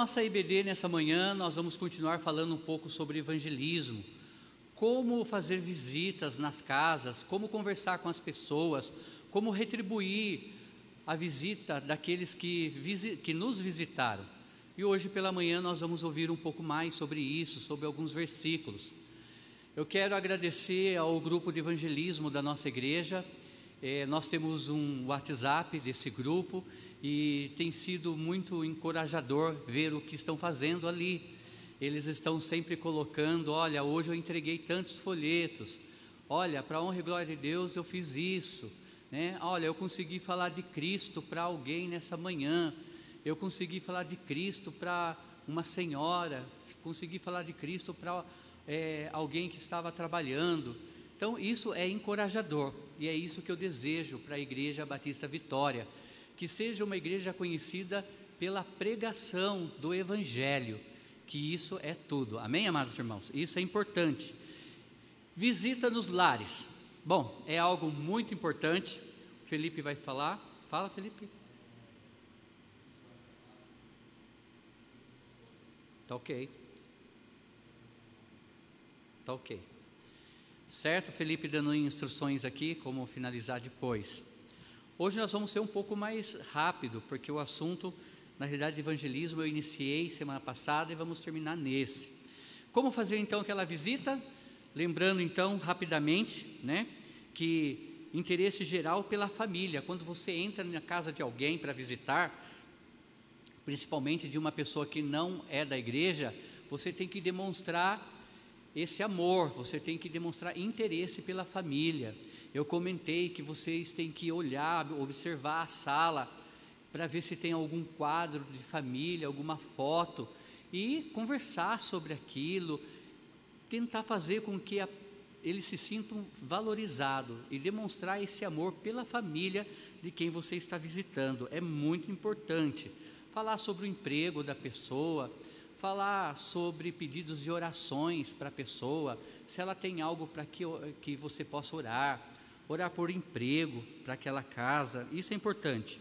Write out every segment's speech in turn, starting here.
nossa IBD nessa manhã, nós vamos continuar falando um pouco sobre evangelismo. Como fazer visitas nas casas, como conversar com as pessoas, como retribuir a visita daqueles que, que nos visitaram. E hoje pela manhã nós vamos ouvir um pouco mais sobre isso, sobre alguns versículos. Eu quero agradecer ao grupo de evangelismo da nossa igreja. É, nós temos um WhatsApp desse grupo e tem sido muito encorajador ver o que estão fazendo ali. Eles estão sempre colocando: olha, hoje eu entreguei tantos folhetos, olha, para honra e glória de Deus eu fiz isso, né? olha, eu consegui falar de Cristo para alguém nessa manhã, eu consegui falar de Cristo para uma senhora, consegui falar de Cristo para é, alguém que estava trabalhando. Então, isso é encorajador e é isso que eu desejo para a Igreja Batista Vitória que seja uma igreja conhecida pela pregação do Evangelho, que isso é tudo. Amém, amados irmãos? Isso é importante. Visita nos lares. Bom, é algo muito importante. Felipe vai falar. Fala, Felipe. Tá ok. Tá ok. Certo, Felipe dando instruções aqui, como finalizar depois. Hoje nós vamos ser um pouco mais rápido, porque o assunto, na realidade, de evangelismo eu iniciei semana passada e vamos terminar nesse. Como fazer então aquela visita? Lembrando então rapidamente, né, que interesse geral pela família. Quando você entra na casa de alguém para visitar, principalmente de uma pessoa que não é da igreja, você tem que demonstrar esse amor, você tem que demonstrar interesse pela família. Eu comentei que vocês têm que olhar, observar a sala para ver se tem algum quadro de família, alguma foto e conversar sobre aquilo, tentar fazer com que a, eles se sintam valorizados e demonstrar esse amor pela família de quem você está visitando. É muito importante. Falar sobre o emprego da pessoa, falar sobre pedidos de orações para a pessoa, se ela tem algo para que, que você possa orar orar por emprego para aquela casa, isso é importante.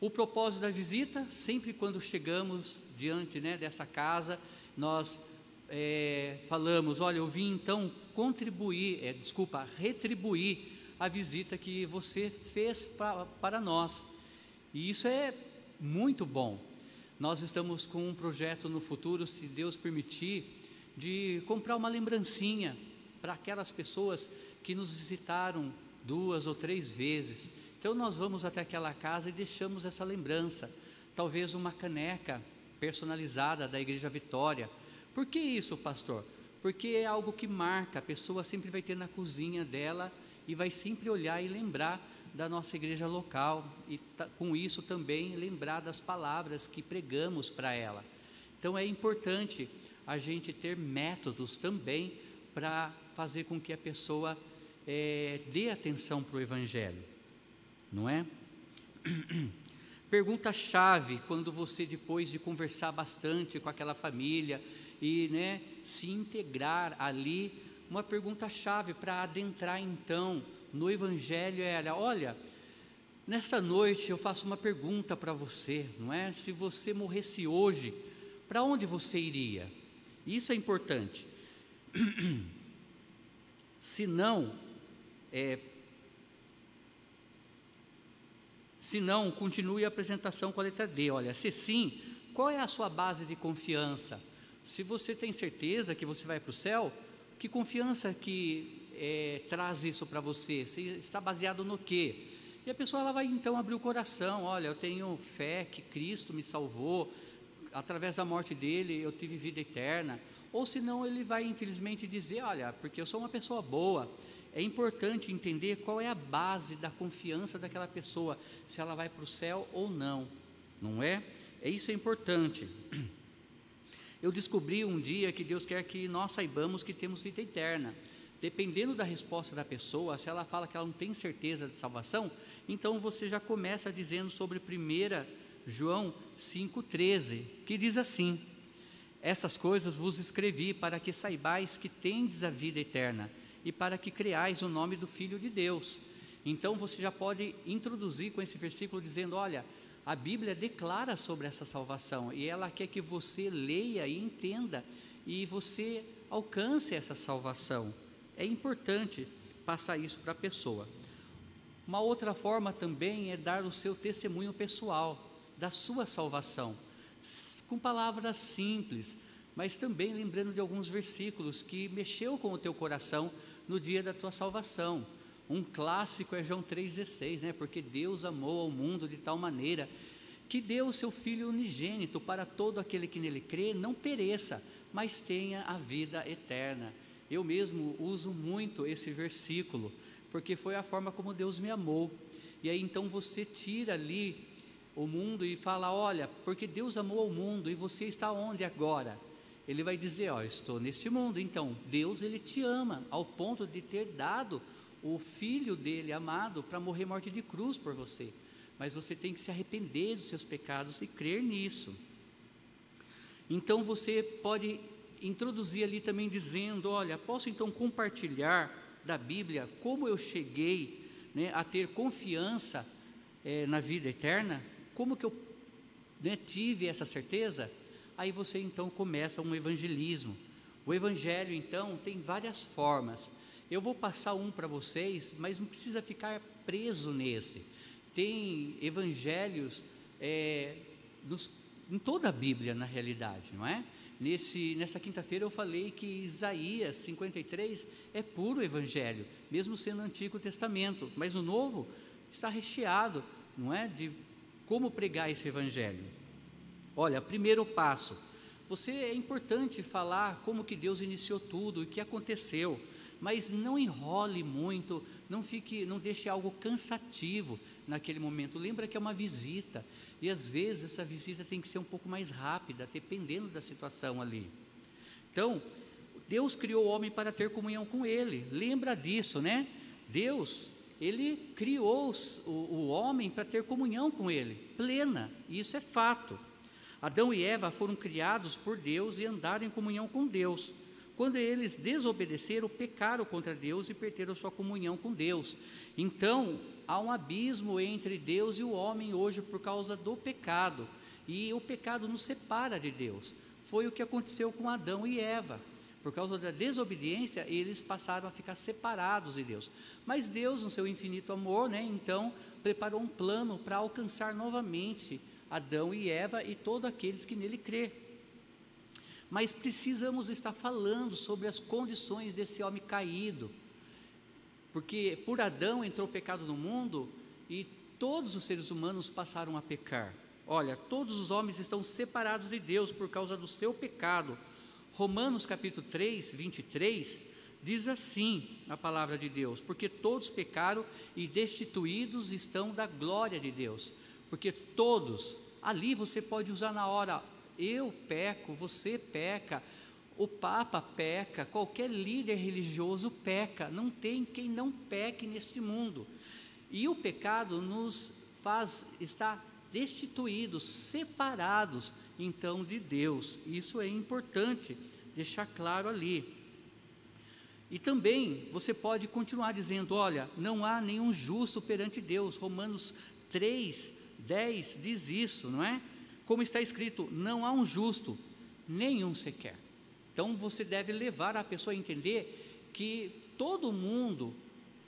O propósito da visita, sempre quando chegamos diante né, dessa casa, nós é, falamos: olha, eu vim então contribuir, é, desculpa, retribuir a visita que você fez pra, para nós. E isso é muito bom. Nós estamos com um projeto no futuro, se Deus permitir, de comprar uma lembrancinha para aquelas pessoas que nos visitaram duas ou três vezes. Então nós vamos até aquela casa e deixamos essa lembrança, talvez uma caneca personalizada da Igreja Vitória. Por que isso, pastor? Porque é algo que marca, a pessoa sempre vai ter na cozinha dela e vai sempre olhar e lembrar da nossa igreja local e com isso também lembrar das palavras que pregamos para ela. Então é importante a gente ter métodos também para fazer com que a pessoa é, dê atenção para o Evangelho, não é? Pergunta-chave quando você, depois de conversar bastante com aquela família e né, se integrar ali, uma pergunta-chave para adentrar então no Evangelho era: olha, nessa noite eu faço uma pergunta para você, não é? Se você morresse hoje, para onde você iria? Isso é importante. Se não, é, se não, continue a apresentação com a letra D. Olha, se sim, qual é a sua base de confiança? Se você tem certeza que você vai para o céu, que confiança que é, traz isso para você? Se está baseado no quê? E a pessoa ela vai então abrir o coração. Olha, eu tenho fé que Cristo me salvou, através da morte dele eu tive vida eterna. Ou senão ele vai infelizmente dizer: Olha, porque eu sou uma pessoa boa, é importante entender qual é a base da confiança daquela pessoa, se ela vai para o céu ou não, não é? É isso é importante. Eu descobri um dia que Deus quer que nós saibamos que temos vida eterna. Dependendo da resposta da pessoa, se ela fala que ela não tem certeza de salvação, então você já começa dizendo sobre 1 João 5,13, que diz assim: Essas coisas vos escrevi para que saibais que tendes a vida eterna e para que creais o nome do Filho de Deus. Então você já pode introduzir com esse versículo dizendo: olha, A Bíblia declara sobre essa salvação e ela quer que você leia e entenda e você alcance essa salvação. É importante passar isso para a pessoa. Uma outra forma também é dar o seu testemunho pessoal da sua salvação, com palavras simples, mas também lembrando de alguns versículos que mexeu com o teu coração no dia da tua salvação. Um clássico é João 3,16, né? Porque Deus amou ao mundo de tal maneira que deu o seu Filho unigênito para todo aquele que nele crê, não pereça, mas tenha a vida eterna. Eu mesmo uso muito esse versículo, porque foi a forma como Deus me amou. E aí então você tira ali o mundo e fala: Olha, porque Deus amou o mundo e você está onde agora? Ele vai dizer: Ó, estou neste mundo. Então, Deus ele te ama ao ponto de ter dado o filho dele amado para morrer morte de cruz por você. Mas você tem que se arrepender dos seus pecados e crer nisso. Então você pode introduzir ali também dizendo: Olha, posso então compartilhar da Bíblia como eu cheguei né, a ter confiança é, na vida eterna? Como que eu né, tive essa certeza? Aí você então começa um evangelismo. O evangelho então tem várias formas. Eu vou passar um para vocês, mas não precisa ficar preso nesse. Tem evangelhos é, nos, em toda a Bíblia, na realidade, não é? Nesse, nessa quinta-feira eu falei que Isaías 53 é puro evangelho, mesmo sendo Antigo Testamento, mas o Novo está recheado, não é, de como pregar esse evangelho. Olha, primeiro passo, você é importante falar como que Deus iniciou tudo, o que aconteceu, mas não enrole muito, não fique, não deixe algo cansativo naquele momento. Lembra que é uma visita. E às vezes essa visita tem que ser um pouco mais rápida, dependendo da situação ali. Então, Deus criou o homem para ter comunhão com ele. Lembra disso, né? Deus, ele criou o, o homem para ter comunhão com ele, plena. Isso é fato. Adão e Eva foram criados por Deus e andaram em comunhão com Deus. Quando eles desobedeceram, pecaram contra Deus e perderam sua comunhão com Deus. Então, há um abismo entre Deus e o homem hoje por causa do pecado. E o pecado nos separa de Deus. Foi o que aconteceu com Adão e Eva. Por causa da desobediência, eles passaram a ficar separados de Deus. Mas Deus, no seu infinito amor, né, então, preparou um plano para alcançar novamente Adão e Eva e todos aqueles que nele crê. Mas precisamos estar falando sobre as condições desse homem caído porque por Adão entrou o pecado no mundo e todos os seres humanos passaram a pecar. Olha, todos os homens estão separados de Deus por causa do seu pecado. Romanos capítulo 3, 23, diz assim a palavra de Deus: Porque todos pecaram e destituídos estão da glória de Deus. Porque todos, ali você pode usar na hora, eu peco, você peca, o Papa peca, qualquer líder religioso peca, não tem quem não peque neste mundo. E o pecado nos faz estar destituídos, separados então de Deus. Isso é importante deixar claro ali. E também você pode continuar dizendo: olha, não há nenhum justo perante Deus. Romanos 3, 10 diz isso, não é? Como está escrito: não há um justo, nenhum sequer. Então você deve levar a pessoa a entender que todo mundo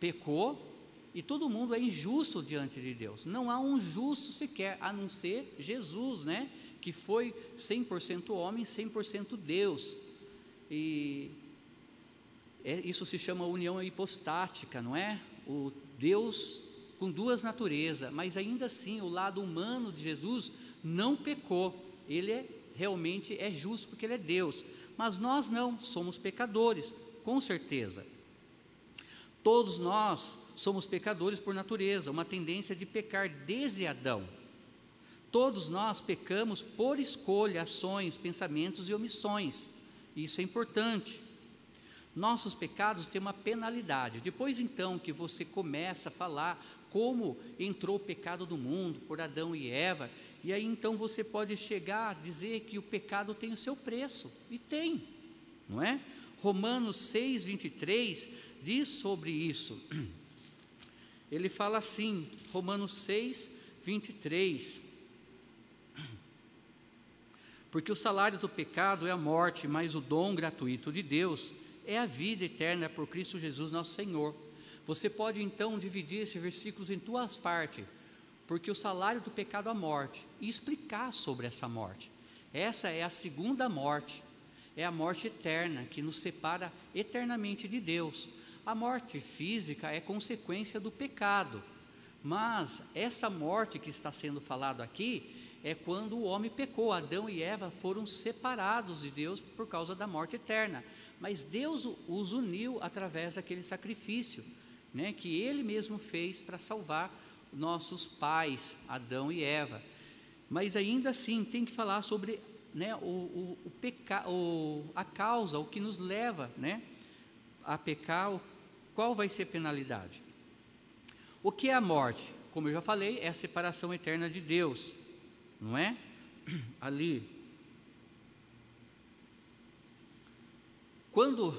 pecou e todo mundo é injusto diante de Deus. Não há um justo sequer, a não ser Jesus, né? Que foi 100% homem, 100% Deus. E é, isso se chama união hipostática, não é? O Deus com duas naturezas, mas ainda assim o lado humano de Jesus não pecou. Ele é, realmente é justo porque ele é Deus mas nós não, somos pecadores, com certeza. Todos nós somos pecadores por natureza, uma tendência de pecar desde Adão. Todos nós pecamos por escolha, ações, pensamentos e omissões. Isso é importante. Nossos pecados têm uma penalidade. Depois então que você começa a falar como entrou o pecado do mundo por Adão e Eva, e aí então você pode chegar a dizer que o pecado tem o seu preço, e tem, não é? Romanos 6, 23 diz sobre isso. Ele fala assim, Romanos 6, 23. Porque o salário do pecado é a morte, mas o dom gratuito de Deus é a vida eterna por Cristo Jesus, nosso Senhor. Você pode então dividir esses versículos em duas partes, porque o salário do pecado é a morte, e explicar sobre essa morte. Essa é a segunda morte, é a morte eterna que nos separa eternamente de Deus. A morte física é consequência do pecado, mas essa morte que está sendo falado aqui é quando o homem pecou. Adão e Eva foram separados de Deus por causa da morte eterna. Mas Deus os uniu através daquele sacrifício, né, que Ele mesmo fez para salvar nossos pais, Adão e Eva. Mas ainda assim tem que falar sobre né, o, o, o peca, o, a causa, o que nos leva né, a pecar, qual vai ser a penalidade. O que é a morte? Como eu já falei, é a separação eterna de Deus não é? Ali. Quando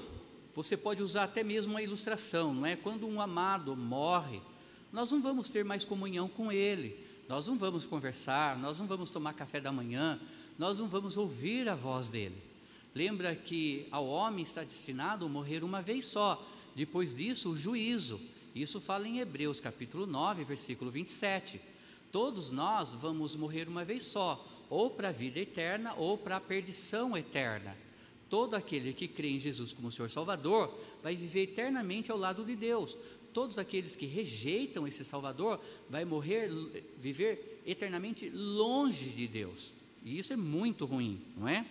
você pode usar até mesmo uma ilustração, não é? Quando um amado morre, nós não vamos ter mais comunhão com ele, nós não vamos conversar, nós não vamos tomar café da manhã, nós não vamos ouvir a voz dele. Lembra que ao homem está destinado morrer uma vez só, depois disso o juízo. Isso fala em Hebreus capítulo 9, versículo 27. Todos nós vamos morrer uma vez só, ou para a vida eterna ou para a perdição eterna. Todo aquele que crê em Jesus como Senhor Salvador vai viver eternamente ao lado de Deus. Todos aqueles que rejeitam esse Salvador vai morrer, viver eternamente longe de Deus. E isso é muito ruim, não é?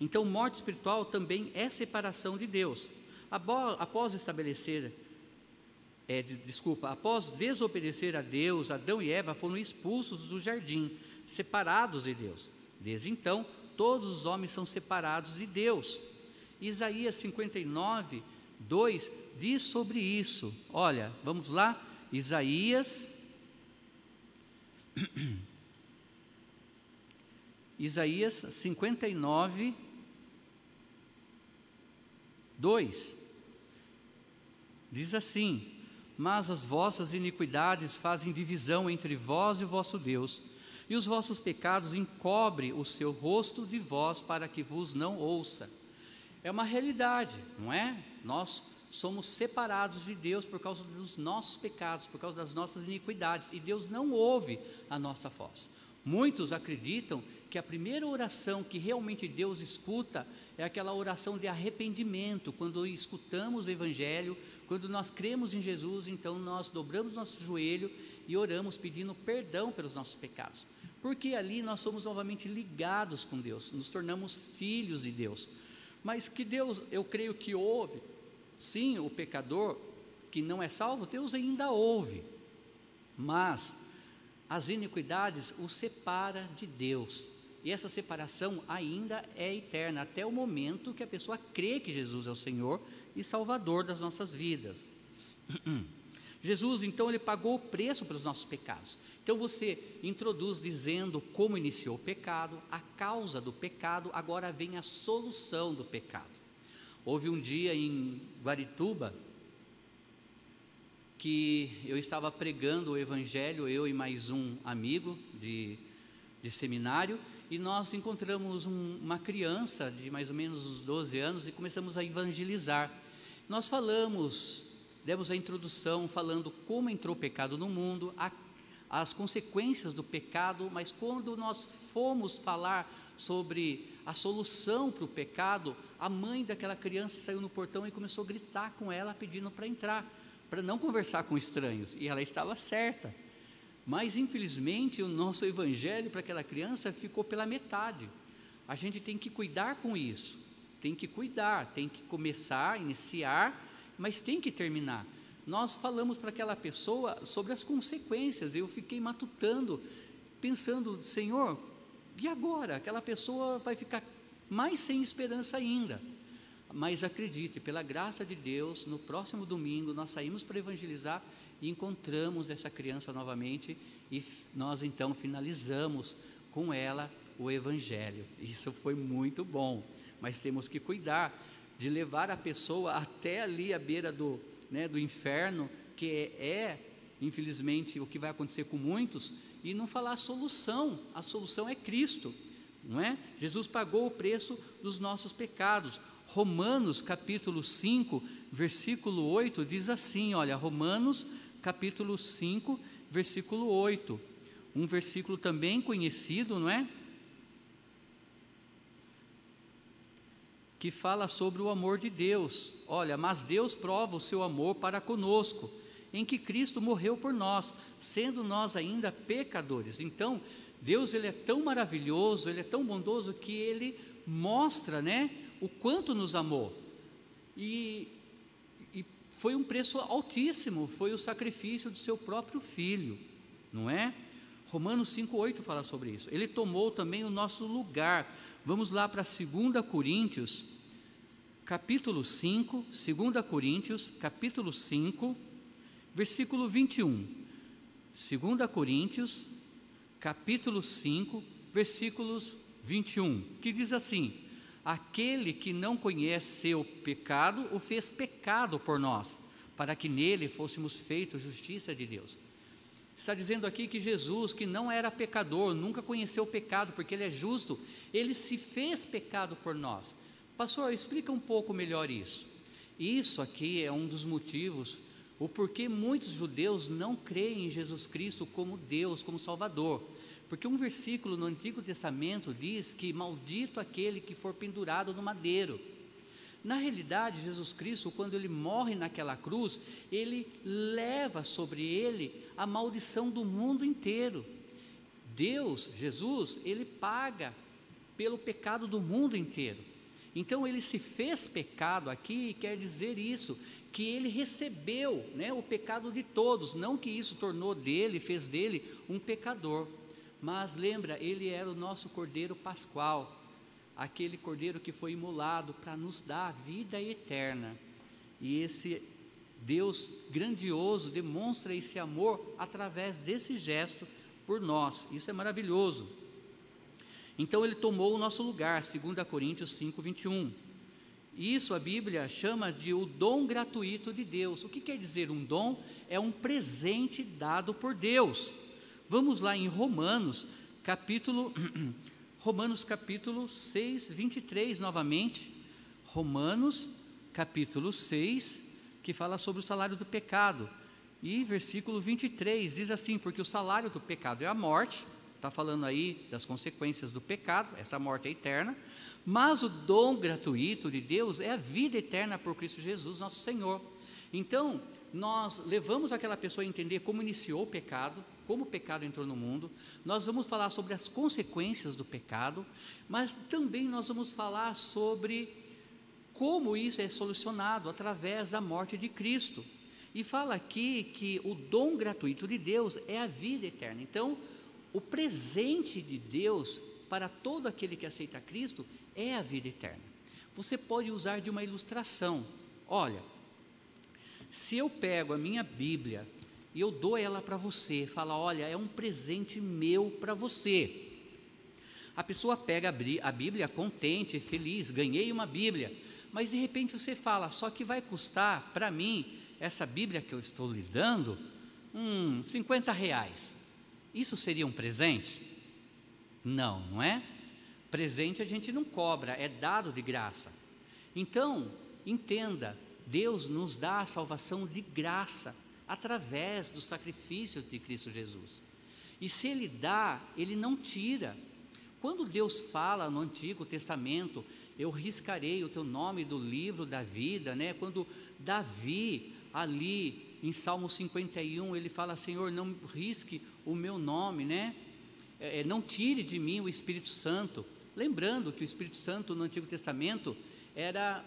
Então, morte espiritual também é separação de Deus. Após estabelecer é, desculpa, após desobedecer a Deus, Adão e Eva foram expulsos do jardim, separados de Deus. Desde então, todos os homens são separados de Deus. Isaías 59, 2 diz sobre isso. Olha, vamos lá, Isaías. Isaías 59, 2 diz assim: mas as vossas iniquidades fazem divisão entre vós e o vosso Deus, e os vossos pecados encobre o seu rosto de vós para que vos não ouça. É uma realidade, não é? Nós somos separados de Deus por causa dos nossos pecados, por causa das nossas iniquidades, e Deus não ouve a nossa voz. Muitos acreditam que a primeira oração que realmente Deus escuta é aquela oração de arrependimento, quando escutamos o Evangelho, quando nós cremos em Jesus, então nós dobramos nosso joelho e oramos pedindo perdão pelos nossos pecados. Porque ali nós somos novamente ligados com Deus, nos tornamos filhos de Deus. Mas que Deus, eu creio que ouve, sim, o pecador que não é salvo, Deus ainda ouve. Mas as iniquidades o separa de Deus. E essa separação ainda é eterna, até o momento que a pessoa crê que Jesus é o Senhor e Salvador das nossas vidas. Jesus, então, ele pagou o preço pelos nossos pecados. Então você introduz dizendo como iniciou o pecado, a causa do pecado, agora vem a solução do pecado. Houve um dia em Guarituba que eu estava pregando o evangelho, eu e mais um amigo de, de seminário, e nós encontramos um, uma criança de mais ou menos uns 12 anos e começamos a evangelizar. Nós falamos, demos a introdução falando como entrou o pecado no mundo, a, as consequências do pecado, mas quando nós fomos falar sobre a solução para o pecado, a mãe daquela criança saiu no portão e começou a gritar com ela pedindo para entrar, para não conversar com estranhos, e ela estava certa. Mas infelizmente o nosso evangelho para aquela criança ficou pela metade. A gente tem que cuidar com isso, tem que cuidar, tem que começar, iniciar, mas tem que terminar. Nós falamos para aquela pessoa sobre as consequências. Eu fiquei matutando, pensando, Senhor, e agora? Aquela pessoa vai ficar mais sem esperança ainda. Mas acredite, pela graça de Deus, no próximo domingo nós saímos para evangelizar e encontramos essa criança novamente e nós então finalizamos com ela o evangelho. Isso foi muito bom, mas temos que cuidar de levar a pessoa até ali à beira do, né, do inferno, que é, infelizmente, o que vai acontecer com muitos, e não falar a solução. A solução é Cristo. não é? Jesus pagou o preço dos nossos pecados. Romanos capítulo 5, versículo 8 diz assim, olha, Romanos capítulo 5, versículo 8. Um versículo também conhecido, não é? Que fala sobre o amor de Deus. Olha, mas Deus prova o seu amor para conosco, em que Cristo morreu por nós, sendo nós ainda pecadores. Então, Deus ele é tão maravilhoso, ele é tão bondoso que ele mostra, né, o quanto nos amou. E, foi um preço altíssimo, foi o sacrifício do seu próprio filho, não é? Romanos 5:8 fala sobre isso. Ele tomou também o nosso lugar. Vamos lá para 2 Coríntios, capítulo 5, 2 Coríntios, capítulo 5, versículo 21. 2 Coríntios, capítulo 5, versículos 21, que diz assim: Aquele que não conhece seu pecado, o fez pecado por nós, para que nele fôssemos feitos justiça de Deus. Está dizendo aqui que Jesus, que não era pecador, nunca conheceu o pecado, porque ele é justo, ele se fez pecado por nós. Pastor, explica um pouco melhor isso. Isso aqui é um dos motivos o porquê muitos judeus não creem em Jesus Cristo como Deus, como Salvador. Porque um versículo no Antigo Testamento diz que maldito aquele que for pendurado no madeiro. Na realidade, Jesus Cristo, quando ele morre naquela cruz, ele leva sobre ele a maldição do mundo inteiro. Deus, Jesus, ele paga pelo pecado do mundo inteiro. Então ele se fez pecado aqui, quer dizer isso, que ele recebeu né, o pecado de todos, não que isso tornou dele, fez dele um pecador, mas lembra, ele era o nosso cordeiro pascual, aquele cordeiro que foi imolado para nos dar a vida eterna. E esse Deus grandioso demonstra esse amor através desse gesto por nós. Isso é maravilhoso. Então ele tomou o nosso lugar, 2 Coríntios 5, 21. Isso a Bíblia chama de o dom gratuito de Deus. O que quer dizer um dom? É um presente dado por Deus. Vamos lá em Romanos, capítulo Romanos capítulo 6, 23 novamente. Romanos capítulo 6, que fala sobre o salário do pecado. E versículo 23 diz assim: Porque o salário do pecado é a morte, está falando aí das consequências do pecado, essa morte é eterna, mas o dom gratuito de Deus é a vida eterna por Cristo Jesus, nosso Senhor. Então, nós levamos aquela pessoa a entender como iniciou o pecado, como o pecado entrou no mundo, nós vamos falar sobre as consequências do pecado, mas também nós vamos falar sobre como isso é solucionado através da morte de Cristo. E fala aqui que o dom gratuito de Deus é a vida eterna. Então, o presente de Deus para todo aquele que aceita Cristo é a vida eterna. Você pode usar de uma ilustração. Olha, se eu pego a minha Bíblia e eu dou ela para você, fala, olha, é um presente meu para você. A pessoa pega a Bíblia contente, feliz, ganhei uma Bíblia, mas de repente você fala, só que vai custar para mim, essa Bíblia que eu estou lhe dando, hum, 50 reais. Isso seria um presente? Não, não é? Presente a gente não cobra, é dado de graça. Então, entenda, Deus nos dá a salvação de graça através do sacrifício de Cristo Jesus. E se Ele dá, Ele não tira. Quando Deus fala no Antigo Testamento, eu riscarei o teu nome do livro da vida, né? Quando Davi, ali em Salmo 51, ele fala: Senhor, não risque o meu nome, né? É, é, não tire de mim o Espírito Santo. Lembrando que o Espírito Santo no Antigo Testamento era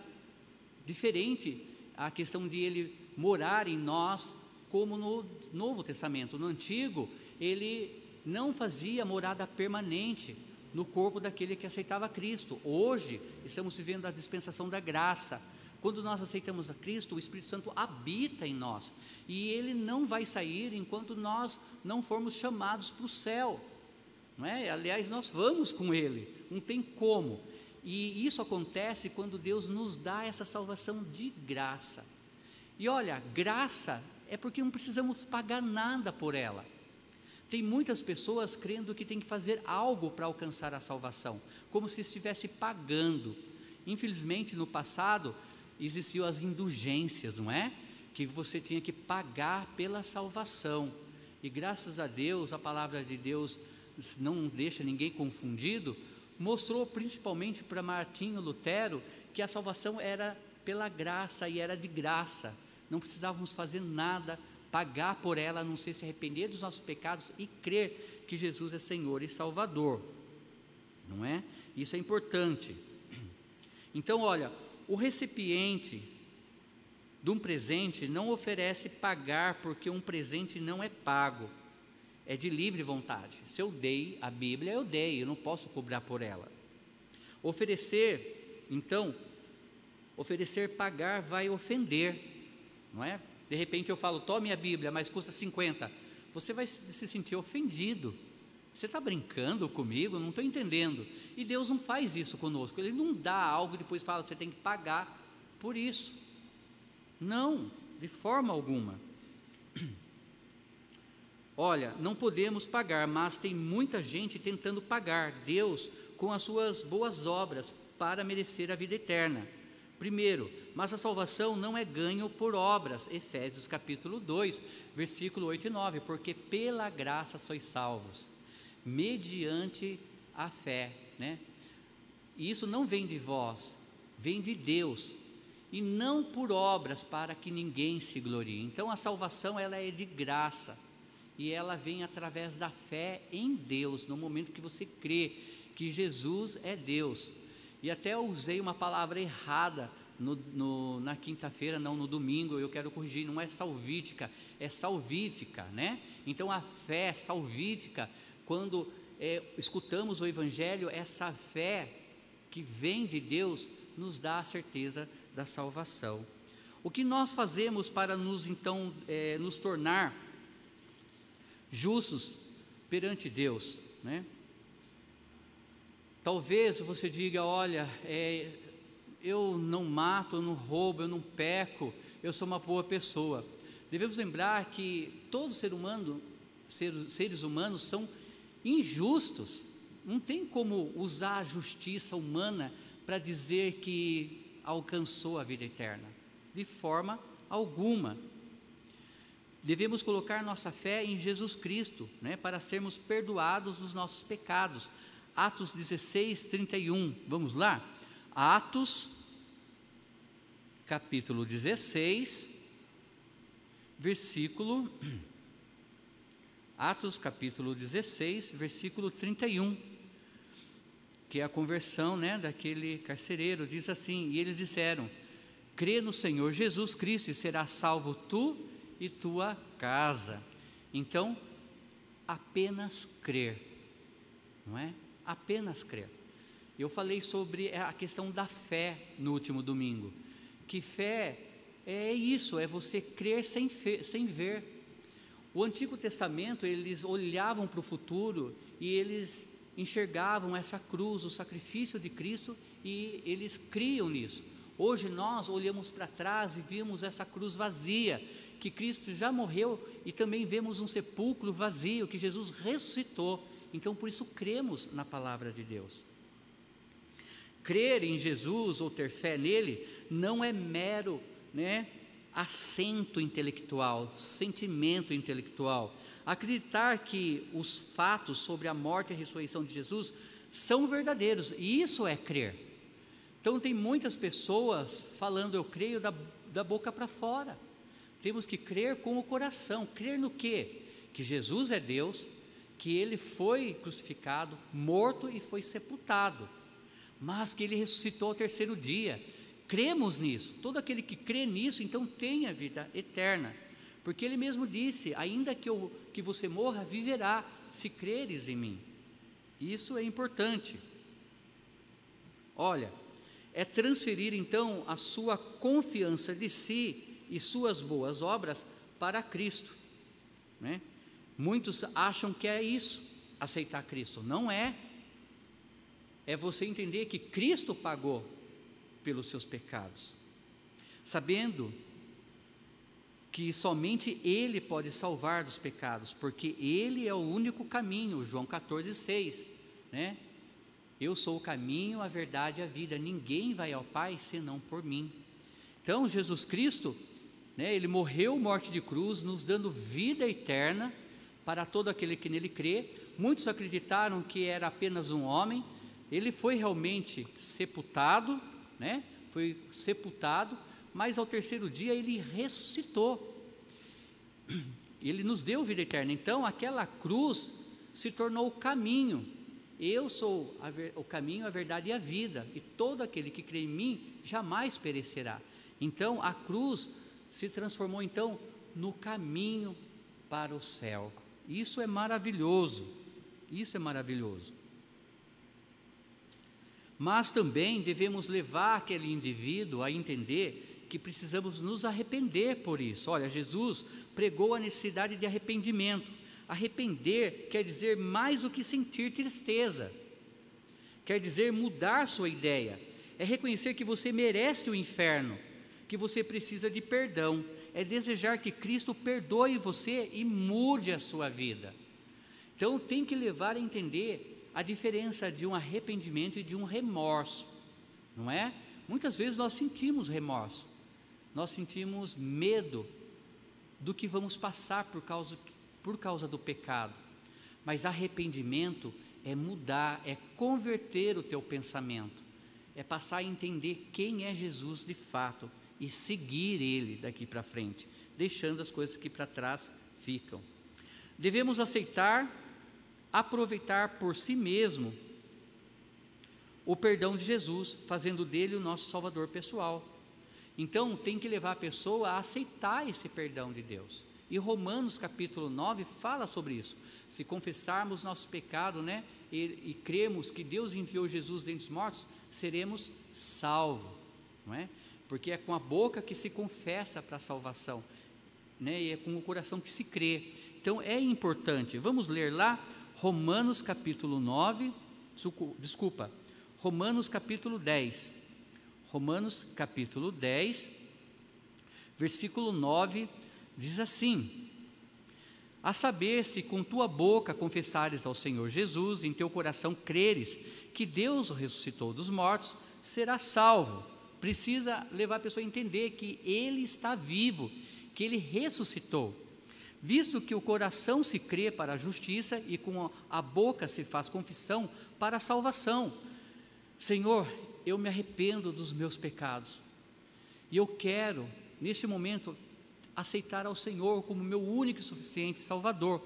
diferente a questão de ele morar em nós, como no Novo Testamento. No Antigo, ele não fazia morada permanente no corpo daquele que aceitava Cristo. Hoje, estamos vivendo a dispensação da graça. Quando nós aceitamos a Cristo, o Espírito Santo habita em nós e ele não vai sair enquanto nós não formos chamados para o céu. Não é? Aliás, nós vamos com Ele, não tem como. E isso acontece quando Deus nos dá essa salvação de graça. E olha, graça é porque não precisamos pagar nada por ela. Tem muitas pessoas crendo que tem que fazer algo para alcançar a salvação, como se estivesse pagando. Infelizmente, no passado, existiam as indulgências, não é? Que você tinha que pagar pela salvação. E graças a Deus, a palavra de Deus não deixa ninguém confundido, mostrou principalmente para Martinho Lutero que a salvação era pela graça e era de graça. Não precisávamos fazer nada pagar por ela, a não ser se arrepender dos nossos pecados e crer que Jesus é Senhor e Salvador. Não é? Isso é importante. Então, olha, o recipiente de um presente não oferece pagar porque um presente não é pago. É de livre vontade. Se eu dei a Bíblia, eu dei, eu não posso cobrar por ela. Oferecer, então, oferecer pagar vai ofender, não é? De repente eu falo, tome a Bíblia, mas custa 50. Você vai se sentir ofendido. Você está brincando comigo? Não estou entendendo. E Deus não faz isso conosco. Ele não dá algo e depois fala, você tem que pagar por isso. Não, de forma alguma. Olha, não podemos pagar, mas tem muita gente tentando pagar Deus com as suas boas obras para merecer a vida eterna. Primeiro, mas a salvação não é ganho por obras. Efésios capítulo 2, versículo 8 e 9, porque pela graça sois salvos, mediante a fé, né? E isso não vem de vós, vem de Deus, e não por obras para que ninguém se glorie. Então a salvação ela é de graça e ela vem através da fé em Deus, no momento que você crê que Jesus é Deus. E até usei uma palavra errada no, no, na quinta-feira, não no domingo, eu quero corrigir, não é salvífica, é salvífica, né? Então a fé salvífica, quando é, escutamos o Evangelho, essa fé que vem de Deus nos dá a certeza da salvação. O que nós fazemos para nos então é, nos tornar justos perante Deus, né? Talvez você diga, olha, é, eu não mato, eu não roubo, eu não peco, eu sou uma boa pessoa. Devemos lembrar que todo ser humano, seres, seres humanos são injustos. Não tem como usar a justiça humana para dizer que alcançou a vida eterna. De forma alguma. Devemos colocar nossa fé em Jesus Cristo, né, para sermos perdoados dos nossos pecados Atos 16, 31. Vamos lá? Atos, capítulo 16, versículo. Atos, capítulo 16, versículo 31. Que é a conversão né, daquele carcereiro. Diz assim: E eles disseram: Crê no Senhor Jesus Cristo e será salvo tu e tua casa. Então, apenas crer, não é? Apenas crer. Eu falei sobre a questão da fé no último domingo. Que fé é isso, é você crer sem, fe, sem ver. O Antigo Testamento, eles olhavam para o futuro e eles enxergavam essa cruz, o sacrifício de Cristo, e eles criam nisso. Hoje nós olhamos para trás e vimos essa cruz vazia, que Cristo já morreu, e também vemos um sepulcro vazio, que Jesus ressuscitou. Então, por isso, cremos na palavra de Deus. Crer em Jesus ou ter fé nele não é mero né, assento intelectual, sentimento intelectual. Acreditar que os fatos sobre a morte e a ressurreição de Jesus são verdadeiros, e isso é crer. Então, tem muitas pessoas falando, eu creio da, da boca para fora. Temos que crer com o coração. Crer no quê? Que Jesus é Deus, que ele foi crucificado, morto e foi sepultado, mas que ele ressuscitou ao terceiro dia. Cremos nisso. Todo aquele que crê nisso, então tem a vida eterna. Porque ele mesmo disse: ainda que, eu, que você morra, viverá, se creres em mim. Isso é importante. Olha, é transferir então a sua confiança de si e suas boas obras para Cristo. Né? Muitos acham que é isso, aceitar Cristo. Não é. É você entender que Cristo pagou pelos seus pecados. Sabendo que somente Ele pode salvar dos pecados, porque Ele é o único caminho, João 14, 6, né? Eu sou o caminho, a verdade e a vida, ninguém vai ao Pai senão por mim. Então, Jesus Cristo, né, Ele morreu morte de cruz, nos dando vida eterna para todo aquele que nele crê. Muitos acreditaram que era apenas um homem, ele foi realmente sepultado, né? Foi sepultado, mas ao terceiro dia ele ressuscitou. Ele nos deu vida eterna. Então, aquela cruz se tornou o caminho. Eu sou ver, o caminho, a verdade e a vida, e todo aquele que crê em mim jamais perecerá. Então, a cruz se transformou então no caminho para o céu. Isso é maravilhoso. Isso é maravilhoso. Mas também devemos levar aquele indivíduo a entender que precisamos nos arrepender por isso. Olha, Jesus pregou a necessidade de arrependimento. Arrepender quer dizer mais do que sentir tristeza, quer dizer mudar sua ideia, é reconhecer que você merece o inferno, que você precisa de perdão, é desejar que Cristo perdoe você e mude a sua vida. Então tem que levar a entender a diferença de um arrependimento e de um remorso, não é? Muitas vezes nós sentimos remorso, nós sentimos medo do que vamos passar por causa, por causa do pecado, mas arrependimento é mudar, é converter o teu pensamento, é passar a entender quem é Jesus de fato e seguir Ele daqui para frente, deixando as coisas que para trás ficam. Devemos aceitar, aproveitar por si mesmo o perdão de Jesus, fazendo dele o nosso Salvador pessoal. Então, tem que levar a pessoa a aceitar esse perdão de Deus. E Romanos capítulo 9 fala sobre isso. Se confessarmos nosso pecado, né, e, e cremos que Deus enviou Jesus dentre os mortos, seremos salvos, não é? Porque é com a boca que se confessa para a salvação, né? e é com o coração que se crê. Então é importante. Vamos ler lá Romanos capítulo 9, desculpa, Romanos capítulo 10. Romanos capítulo 10, versículo 9, diz assim: A saber, se com tua boca confessares ao Senhor Jesus, em teu coração creres que Deus o ressuscitou dos mortos, serás salvo precisa levar a pessoa a entender que ele está vivo, que ele ressuscitou. Visto que o coração se crê para a justiça e com a boca se faz confissão para a salvação. Senhor, eu me arrependo dos meus pecados. E eu quero, neste momento, aceitar ao Senhor como meu único e suficiente Salvador.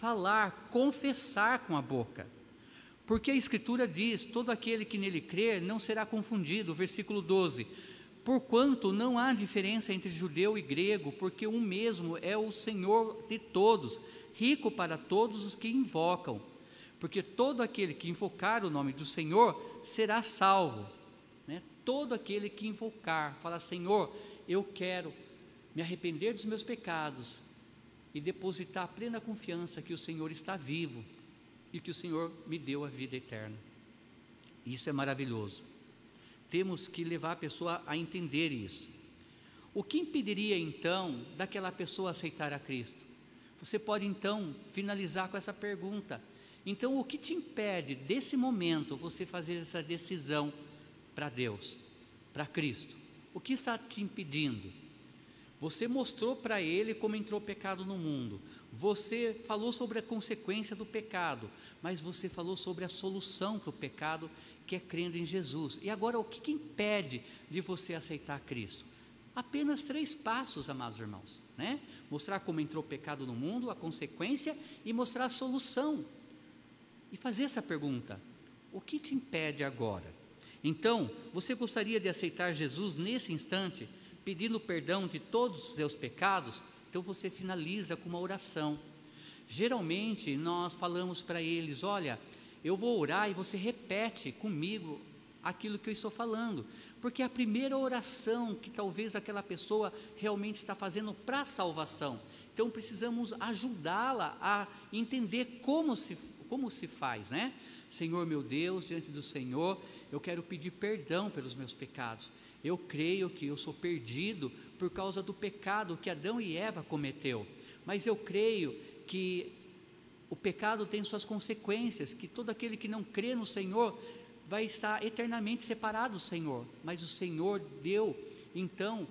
Falar, confessar com a boca. Porque a Escritura diz: todo aquele que nele crer não será confundido. Versículo 12: Porquanto não há diferença entre judeu e grego, porque um mesmo é o Senhor de todos, rico para todos os que invocam. Porque todo aquele que invocar o nome do Senhor será salvo. Né? Todo aquele que invocar, fala: Senhor, eu quero me arrepender dos meus pecados e depositar plena confiança que o Senhor está vivo e que o Senhor me deu a vida eterna. Isso é maravilhoso. Temos que levar a pessoa a entender isso. O que impediria então daquela pessoa aceitar a Cristo? Você pode então finalizar com essa pergunta. Então, o que te impede desse momento você fazer essa decisão para Deus, para Cristo? O que está te impedindo? Você mostrou para ele como entrou o pecado no mundo. Você falou sobre a consequência do pecado, mas você falou sobre a solução para o pecado, que é crendo em Jesus. E agora, o que, que impede de você aceitar Cristo? Apenas três passos, amados irmãos, né? Mostrar como entrou o pecado no mundo, a consequência e mostrar a solução. E fazer essa pergunta: o que te impede agora? Então, você gostaria de aceitar Jesus nesse instante? Pedindo perdão de todos os seus pecados, então você finaliza com uma oração. Geralmente nós falamos para eles: olha, eu vou orar e você repete comigo aquilo que eu estou falando, porque é a primeira oração que talvez aquela pessoa realmente está fazendo para a salvação. Então precisamos ajudá-la a entender como se, como se faz, né? Senhor meu Deus, diante do Senhor, eu quero pedir perdão pelos meus pecados. Eu creio que eu sou perdido por causa do pecado que Adão e Eva cometeu, mas eu creio que o pecado tem suas consequências, que todo aquele que não crê no Senhor vai estar eternamente separado do Senhor, mas o Senhor deu então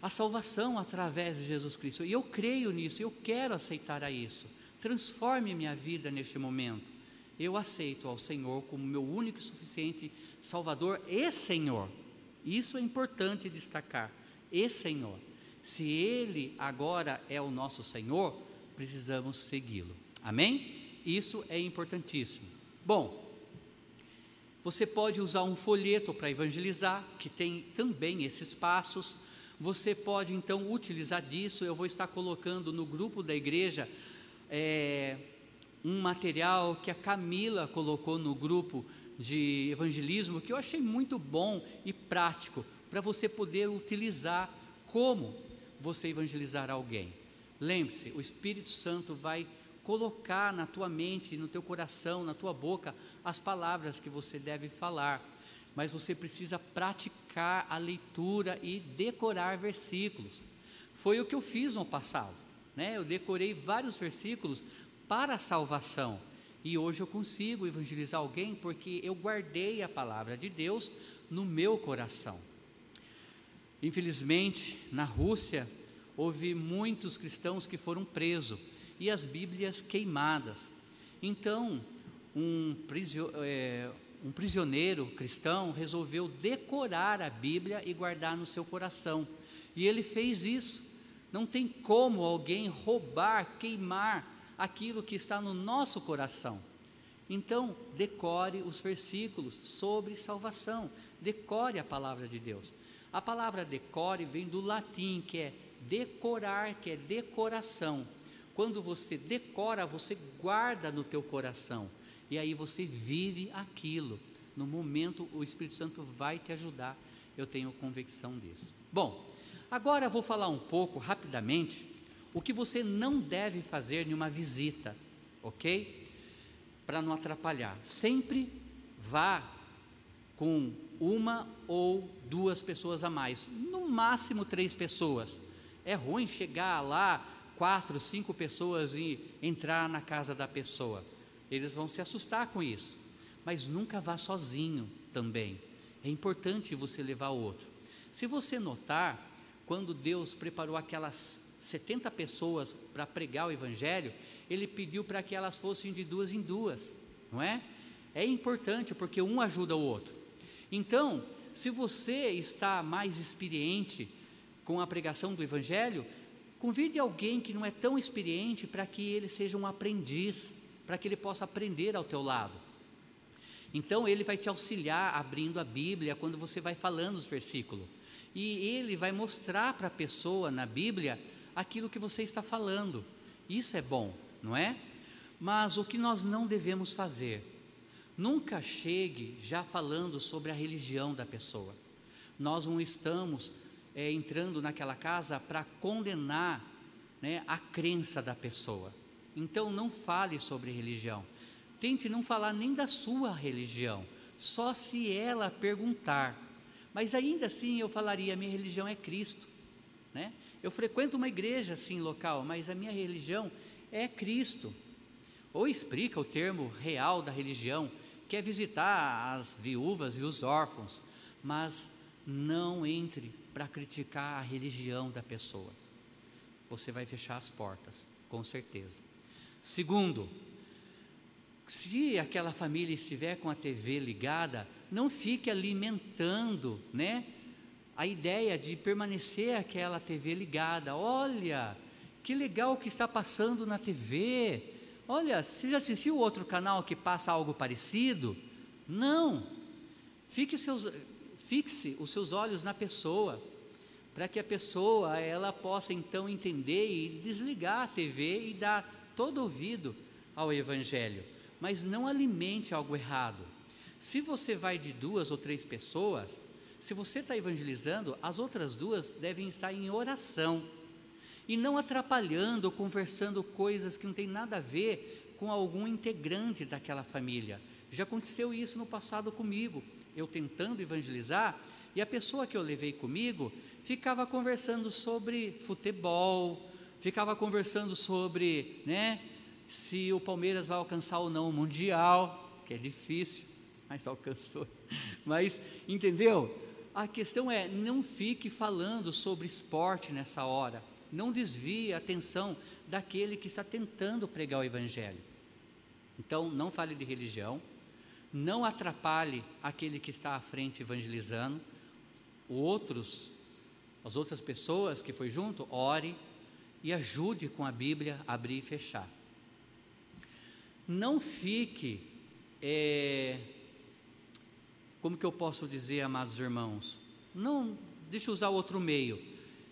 a salvação através de Jesus Cristo. E eu creio nisso, eu quero aceitar a isso. Transforme minha vida neste momento. Eu aceito ao Senhor como meu único e suficiente Salvador e Senhor. Isso é importante destacar. E Senhor. Se Ele agora é o nosso Senhor, precisamos segui-lo. Amém? Isso é importantíssimo. Bom, você pode usar um folheto para evangelizar, que tem também esses passos. Você pode então utilizar disso. Eu vou estar colocando no grupo da igreja é, um material que a Camila colocou no grupo de evangelismo, que eu achei muito bom e prático, para você poder utilizar como você evangelizar alguém. Lembre-se, o Espírito Santo vai colocar na tua mente, no teu coração, na tua boca, as palavras que você deve falar, mas você precisa praticar a leitura e decorar versículos. Foi o que eu fiz no passado, né? Eu decorei vários versículos para a salvação. E hoje eu consigo evangelizar alguém porque eu guardei a palavra de Deus no meu coração. Infelizmente, na Rússia, houve muitos cristãos que foram presos e as Bíblias queimadas. Então, um, é, um prisioneiro cristão resolveu decorar a Bíblia e guardar no seu coração. E ele fez isso. Não tem como alguém roubar, queimar aquilo que está no nosso coração. Então, decore os versículos sobre salvação, decore a palavra de Deus. A palavra decore vem do latim, que é decorar, que é decoração. Quando você decora, você guarda no teu coração. E aí você vive aquilo. No momento o Espírito Santo vai te ajudar. Eu tenho convicção disso. Bom, agora vou falar um pouco rapidamente o que você não deve fazer em uma visita, ok? Para não atrapalhar. Sempre vá com uma ou duas pessoas a mais, no máximo três pessoas. É ruim chegar lá, quatro, cinco pessoas e entrar na casa da pessoa. Eles vão se assustar com isso. Mas nunca vá sozinho também. É importante você levar o outro. Se você notar, quando Deus preparou aquelas 70 pessoas para pregar o Evangelho, Ele pediu para que elas fossem de duas em duas, não é? É importante porque um ajuda o outro. Então, se você está mais experiente com a pregação do Evangelho, convide alguém que não é tão experiente para que ele seja um aprendiz, para que ele possa aprender ao teu lado. Então ele vai te auxiliar abrindo a Bíblia quando você vai falando os versículos. E ele vai mostrar para a pessoa na Bíblia aquilo que você está falando. Isso é bom, não é? Mas o que nós não devemos fazer? Nunca chegue já falando sobre a religião da pessoa. Nós não estamos é, entrando naquela casa para condenar né, a crença da pessoa. Então não fale sobre religião. Tente não falar nem da sua religião, só se ela perguntar. Mas ainda assim eu falaria: minha religião é Cristo. Né? Eu frequento uma igreja assim local, mas a minha religião é Cristo. Ou explica o termo real da religião, que é visitar as viúvas e os órfãos, mas não entre para criticar a religião da pessoa. Você vai fechar as portas, com certeza. Segundo, se aquela família estiver com a TV ligada, não fique alimentando, né, a ideia de permanecer aquela TV ligada. Olha, que legal que está passando na TV. Olha, você já assistiu outro canal que passa algo parecido? Não. Fique seus, Fixe os seus olhos na pessoa, para que a pessoa ela possa então entender e desligar a TV e dar todo ouvido ao Evangelho, mas não alimente algo errado. Se você vai de duas ou três pessoas, se você está evangelizando, as outras duas devem estar em oração e não atrapalhando ou conversando coisas que não tem nada a ver com algum integrante daquela família. Já aconteceu isso no passado comigo, eu tentando evangelizar, e a pessoa que eu levei comigo ficava conversando sobre futebol, ficava conversando sobre, né, se o Palmeiras vai alcançar ou não o mundial, que é difícil, mas alcançou. Mas entendeu? A questão é, não fique falando sobre esporte nessa hora. Não desvie a atenção daquele que está tentando pregar o evangelho. Então, não fale de religião, não atrapalhe aquele que está à frente evangelizando. Outros, as outras pessoas que foi junto, ore e ajude com a Bíblia a abrir e fechar. Não fique, é, como que eu posso dizer, amados irmãos? Não, deixa eu usar outro meio.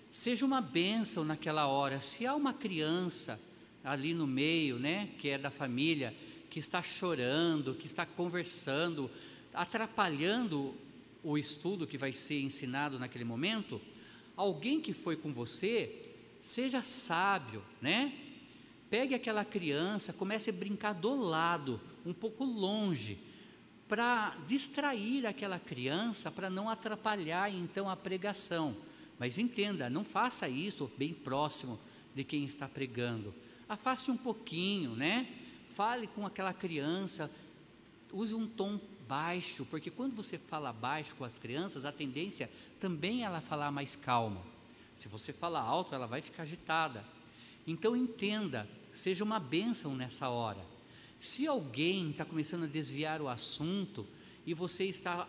Seja uma bênção naquela hora. Se há uma criança ali no meio, né, que é da família, que está chorando, que está conversando, atrapalhando o estudo que vai ser ensinado naquele momento, alguém que foi com você, seja sábio, né? Pegue aquela criança, comece a brincar do lado, um pouco longe, para distrair aquela criança, para não atrapalhar então a pregação. Mas entenda, não faça isso bem próximo de quem está pregando. Afaste um pouquinho, né? Fale com aquela criança, use um tom baixo, porque quando você fala baixo com as crianças, a tendência também é ela falar mais calma. Se você falar alto, ela vai ficar agitada. Então entenda, seja uma bênção nessa hora. Se alguém está começando a desviar o assunto e você está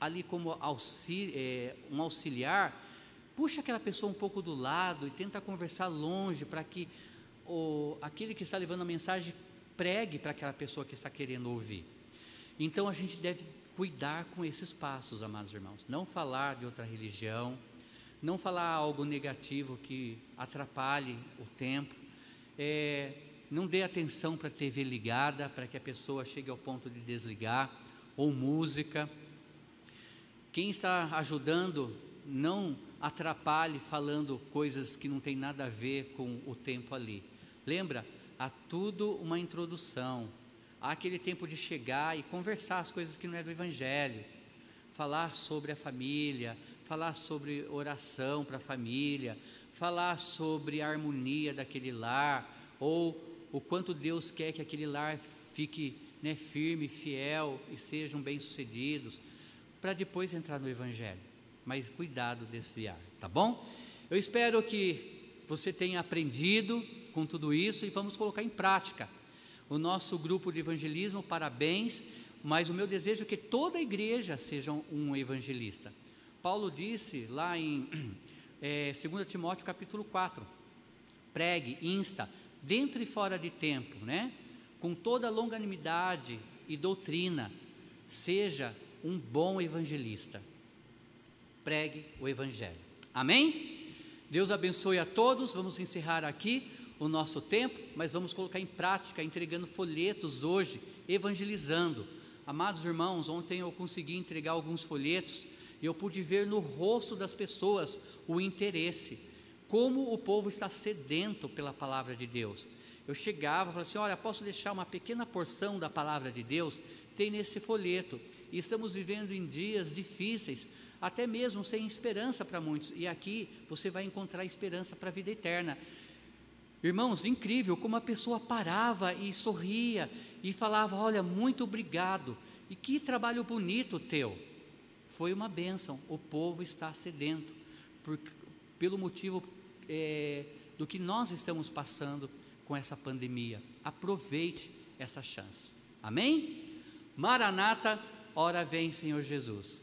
ali como é, um auxiliar, puxa aquela pessoa um pouco do lado e tenta conversar longe para que o, aquele que está levando a mensagem pregue para aquela pessoa que está querendo ouvir. Então a gente deve cuidar com esses passos, amados irmãos. Não falar de outra religião, não falar algo negativo que atrapalhe o tempo, é, não dê atenção para a TV ligada, para que a pessoa chegue ao ponto de desligar, ou música. Quem está ajudando, não atrapalhe falando coisas que não tem nada a ver com o tempo ali. Lembra? Há tudo uma introdução, há aquele tempo de chegar e conversar as coisas que não é do Evangelho, falar sobre a família, falar sobre oração para a família, falar sobre a harmonia daquele lar, ou o quanto Deus quer que aquele lar fique né, firme, fiel e sejam bem-sucedidos, para depois entrar no Evangelho. Mas cuidado desviar, tá bom? Eu espero que você tenha aprendido com tudo isso e vamos colocar em prática. O nosso grupo de evangelismo, parabéns, mas o meu desejo é que toda a igreja seja um evangelista. Paulo disse lá em é, 2 Timóteo capítulo 4, pregue, insta, dentro e fora de tempo, né? com toda longanimidade e doutrina, seja um bom evangelista. Pregue o evangelho. Amém? Deus abençoe a todos. Vamos encerrar aqui o nosso tempo, mas vamos colocar em prática, entregando folhetos hoje, evangelizando. Amados irmãos, ontem eu consegui entregar alguns folhetos e eu pude ver no rosto das pessoas o interesse, como o povo está sedento pela palavra de Deus. Eu chegava e falava assim: Olha, posso deixar uma pequena porção da palavra de Deus? Tem nesse folheto. E estamos vivendo em dias difíceis, até mesmo sem esperança para muitos. E aqui você vai encontrar esperança para a vida eterna. Irmãos, incrível como a pessoa parava e sorria e falava: Olha, muito obrigado. E que trabalho bonito teu foi uma bênção. O povo está sedento por, pelo motivo é, do que nós estamos passando com essa pandemia. Aproveite essa chance. Amém? Maranata, hora vem, Senhor Jesus.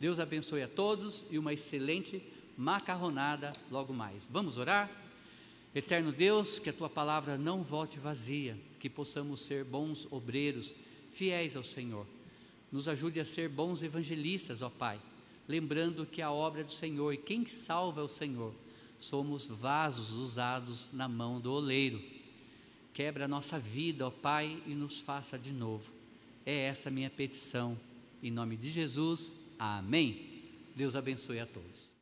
Deus abençoe a todos e uma excelente macarronada logo mais. Vamos orar? Eterno Deus, que a tua palavra não volte vazia, que possamos ser bons obreiros, fiéis ao Senhor nos ajude a ser bons evangelistas, ó Pai, lembrando que a obra é do Senhor e quem salva é o Senhor. Somos vasos usados na mão do oleiro. Quebra a nossa vida, ó Pai, e nos faça de novo. É essa minha petição. Em nome de Jesus, amém. Deus abençoe a todos.